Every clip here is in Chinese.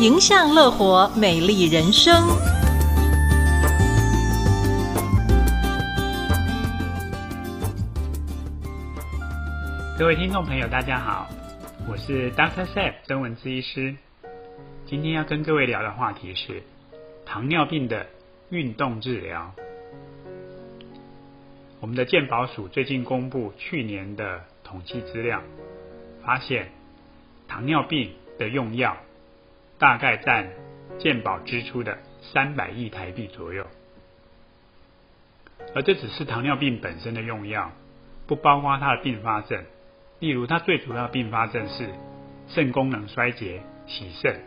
迎向乐活美丽人生。各位听众朋友，大家好，我是 Dr. Seth 曾文姿医师。今天要跟各位聊的话题是糖尿病的运动治疗。我们的健保署最近公布去年的统计资料，发现糖尿病的用药大概占健保支出的三百亿台币左右，而这只是糖尿病本身的用药，不包括它的并发症。例如，它最主要的并发症是肾功能衰竭、洗肾。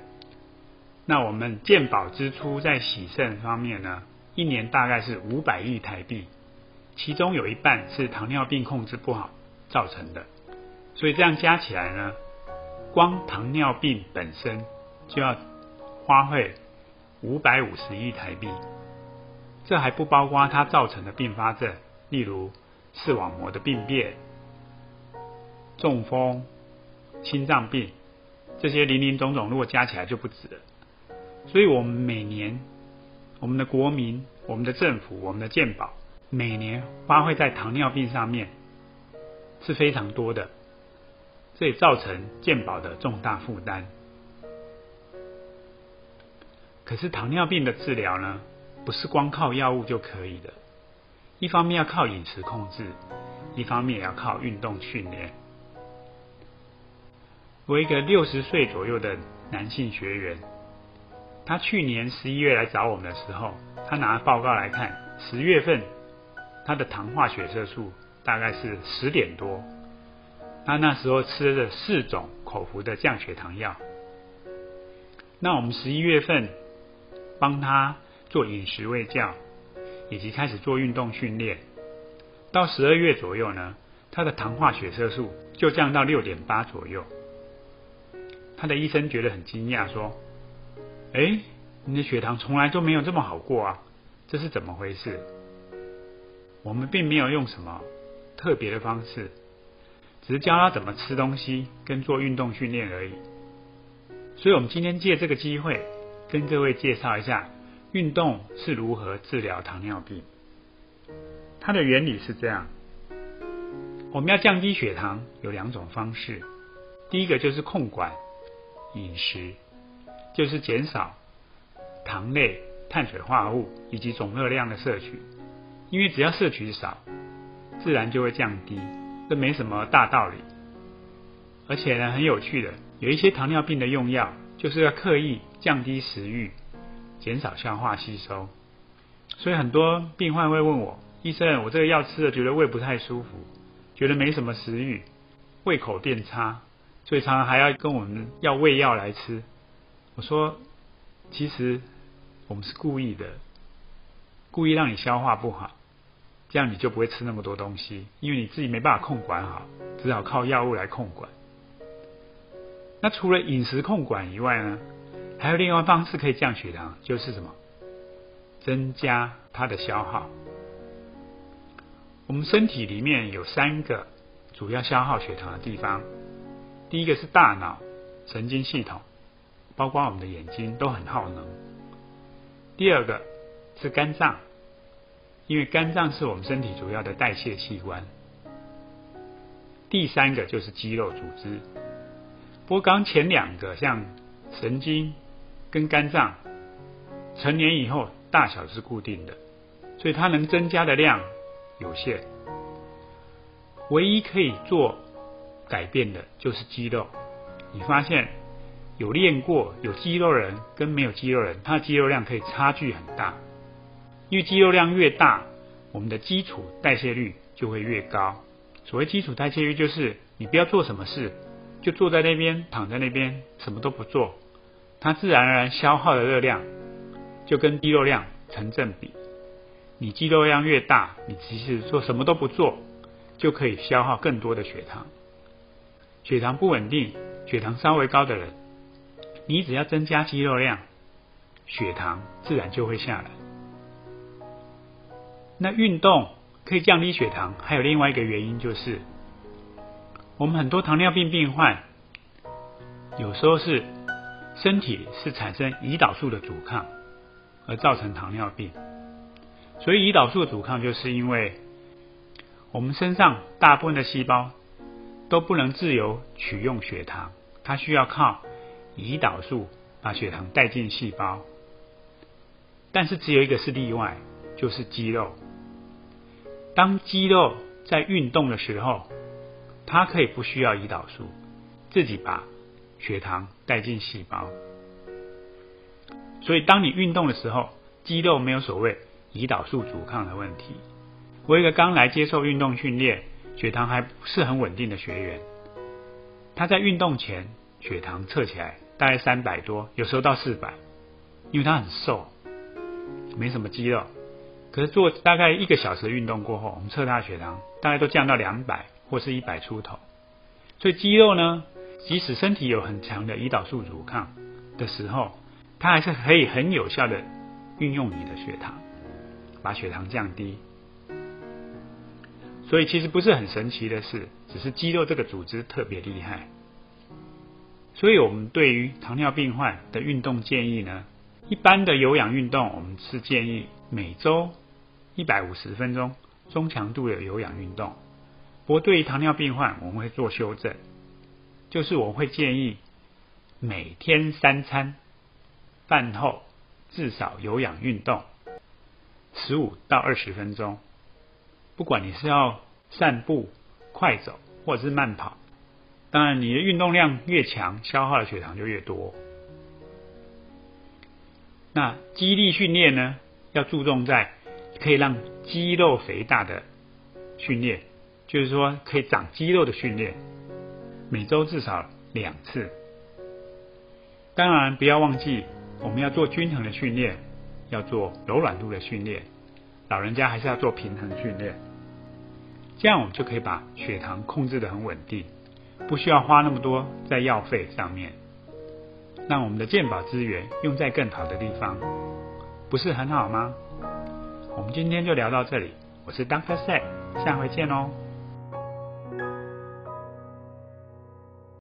那我们健保支出在洗肾方面呢，一年大概是五百亿台币。其中有一半是糖尿病控制不好造成的，所以这样加起来呢，光糖尿病本身就要花费五百五十亿台币，这还不包括它造成的并发症，例如视网膜的病变、中风、心脏病这些林林总总，如果加起来就不止了。所以我们每年，我们的国民、我们的政府、我们的健保。每年花费在糖尿病上面是非常多的，这也造成健保的重大负担。可是糖尿病的治疗呢，不是光靠药物就可以的，一方面要靠饮食控制，一方面也要靠运动训练。我一个六十岁左右的男性学员，他去年十一月来找我们的时候，他拿报告来看，十月份。他的糖化血色素大概是十点多，他那时候吃了四种口服的降血糖药。那我们十一月份帮他做饮食喂教，以及开始做运动训练，到十二月左右呢，他的糖化血色素就降到六点八左右。他的医生觉得很惊讶，说：“哎，你的血糖从来都没有这么好过啊，这是怎么回事？”我们并没有用什么特别的方式，只是教他怎么吃东西跟做运动训练而已。所以，我们今天借这个机会跟各位介绍一下运动是如何治疗糖尿病。它的原理是这样：我们要降低血糖有两种方式，第一个就是控管饮食，就是减少糖类、碳水化合物以及总热量的摄取。因为只要摄取少，自然就会降低，这没什么大道理。而且呢，很有趣的，有一些糖尿病的用药，就是要刻意降低食欲，减少消化吸收。所以很多病患会问我，医生，我这个药吃了，觉得胃不太舒服，觉得没什么食欲，胃口变差，所以常常还要跟我们要胃药来吃。我说，其实我们是故意的，故意让你消化不好。这样你就不会吃那么多东西，因为你自己没办法控管好，只好靠药物来控管。那除了饮食控管以外呢，还有另外方式可以降血糖，就是什么？增加它的消耗。我们身体里面有三个主要消耗血糖的地方，第一个是大脑神经系统，包括我们的眼睛都很耗能。第二个是肝脏。因为肝脏是我们身体主要的代谢器官，第三个就是肌肉组织。不过刚前两个像神经跟肝脏，成年以后大小是固定的，所以它能增加的量有限。唯一可以做改变的就是肌肉。你发现有练过有肌肉人跟没有肌肉人，他的肌肉量可以差距很大。因为肌肉量越大，我们的基础代谢率就会越高。所谓基础代谢率，就是你不要做什么事，就坐在那边，躺在那边，什么都不做，它自然而然消耗的热量就跟肌肉量成正比。你肌肉量越大，你其实做什么都不做，就可以消耗更多的血糖。血糖不稳定，血糖稍微高的人，你只要增加肌肉量，血糖自然就会下来。那运动可以降低血糖，还有另外一个原因就是，我们很多糖尿病病患有时候是身体是产生胰岛素的阻抗，而造成糖尿病。所以胰岛素的阻抗，就是因为我们身上大部分的细胞都不能自由取用血糖，它需要靠胰岛素把血糖带进细胞。但是只有一个是例外，就是肌肉。当肌肉在运动的时候，它可以不需要胰岛素，自己把血糖带进细胞。所以当你运动的时候，肌肉没有所谓。胰岛素阻抗的问题。我一个刚来接受运动训练、血糖还不是很稳定的学员，他在运动前血糖测起来大概三百多，有时候到四百，因为他很瘦，没什么肌肉。可是做大概一个小时的运动过后，我们测他的血糖大概都降到两百或是一百出头。所以肌肉呢，即使身体有很强的胰岛素阻抗的时候，它还是可以很有效的运用你的血糖。把血糖降低，所以其实不是很神奇的事，只是肌肉这个组织特别厉害。所以我们对于糖尿病患的运动建议呢，一般的有氧运动，我们是建议每周一百五十分钟中强度的有氧运动。不过对于糖尿病患，我们会做修正，就是我会建议每天三餐饭后至少有氧运动。十五到二十分钟，不管你是要散步、快走或者是慢跑，当然你的运动量越强，消耗的血糖就越多。那肌力训练呢，要注重在可以让肌肉肥大的训练，就是说可以长肌肉的训练，每周至少两次。当然不要忘记，我们要做均衡的训练。要做柔软度的训练，老人家还是要做平衡训练，这样我们就可以把血糖控制得很稳定，不需要花那么多在药费上面，让我们的健保资源用在更好的地方，不是很好吗？我们今天就聊到这里，我是 Dr. Zack，下回见喽。